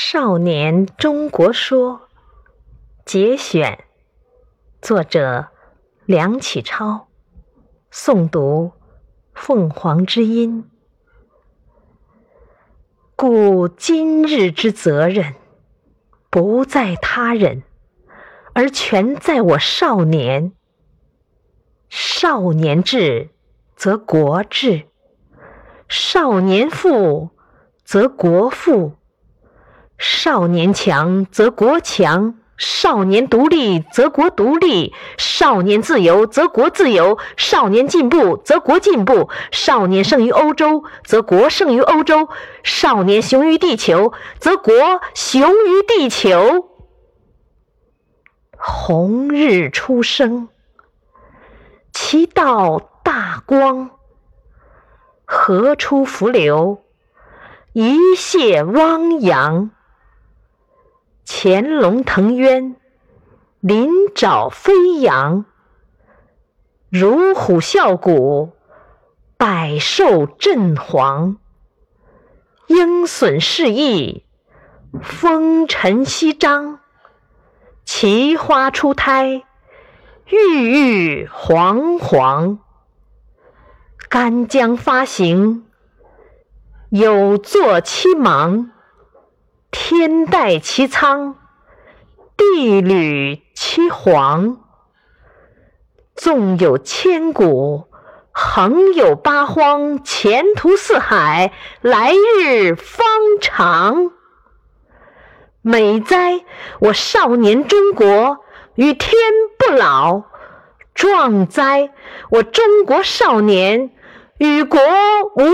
少年中国说》节选，作者梁启超，诵读凤凰之音。故今日之责任，不在他人，而全在我少年。少年智，则国智；少年富，则国富；少年强，则国强；少年独立，则国独立；少年自由，则国自由；少年进步，则国进步；少年胜于欧洲，则国胜于欧洲；少年雄于地球，则国雄于地球。红日初升。其道大光，河出伏流，一泻汪洋。潜龙腾渊，鳞爪飞扬。如虎啸谷，百兽震惶。鹰隼试翼，风尘翕张。奇花初胎。郁郁皇皇，干将发行，有作其芒；天戴其苍，地履其黄。纵有千古，横有八荒，前途似海，来日方长。美哉，我少年中国！与天不老，壮哉！我中国少年与国无。